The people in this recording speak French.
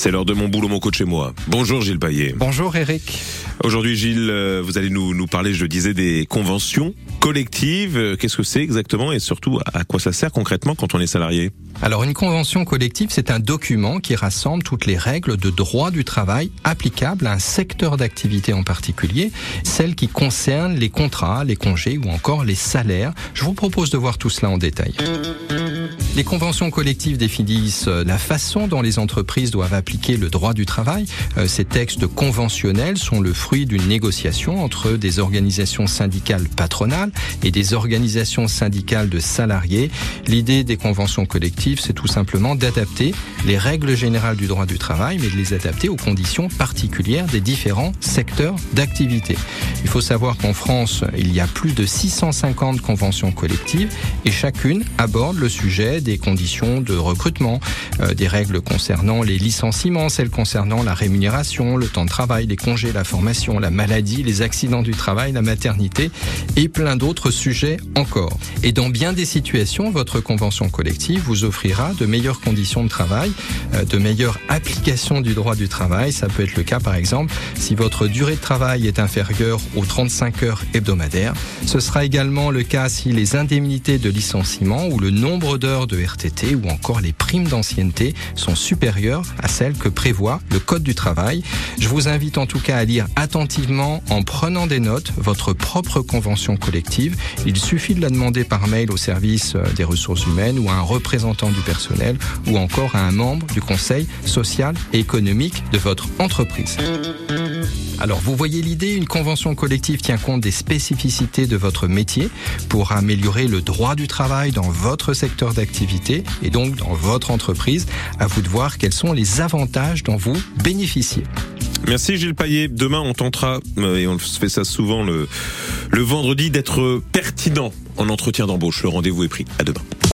C'est l'heure de mon boulot, mon coach chez moi. Bonjour Gilles Paillet. Bonjour Eric. Aujourd'hui Gilles, euh, vous allez nous, nous parler, je le disais, des conventions collectives. Euh, qu'est-ce que c'est exactement et surtout à quoi ça sert concrètement quand on est salarié? Alors une convention collective, c'est un document qui rassemble toutes les règles de droit du travail applicables à un secteur d'activité en particulier, celles qui concernent les contrats, les congés ou encore les salaires. Je vous propose de voir tout cela en détail. Les conventions collectives définissent euh, la façon dont les entreprises doivent appliquer le droit du travail. Euh, ces textes conventionnels sont le fruit d'une négociation entre des organisations syndicales patronales et des organisations syndicales de salariés. L'idée des conventions collectives, c'est tout simplement d'adapter les règles générales du droit du travail, mais de les adapter aux conditions particulières des différents secteurs d'activité. Il faut savoir qu'en France, il y a plus de 650 conventions collectives et chacune aborde le sujet des conditions de recrutement, euh, des règles concernant les licenciements, celles concernant la rémunération, le temps de travail, les congés, la formation, la maladie, les accidents du travail, la maternité et plein d'autres sujets encore. Et dans bien des situations, votre convention collective vous offrira de meilleures conditions de travail, euh, de meilleures applications du droit du travail. Ça peut être le cas par exemple si votre durée de travail est inférieure aux 35 heures hebdomadaires. Ce sera également le cas si les indemnités de licenciement ou le nombre d'heures de RTT ou encore les primes d'ancienneté sont supérieures à celles que prévoit le Code du travail. Je vous invite en tout cas à lire attentivement en prenant des notes votre propre convention collective. Il suffit de la demander par mail au service euh, des ressources humaines ou à un représentant du personnel ou encore à un membre du conseil social et économique de votre entreprise. Alors vous voyez l'idée, une convention collective tient compte des spécificités de votre métier pour améliorer le droit du travail dans votre secteur d'activité et donc dans votre entreprise. À vous de voir quels sont les avantages dont vous bénéficiez. Merci Gilles Paillet. Demain, on tentera, euh, et on fait ça souvent le, le vendredi, d'être pertinent en entretien d'embauche. Le rendez-vous est pris. À demain.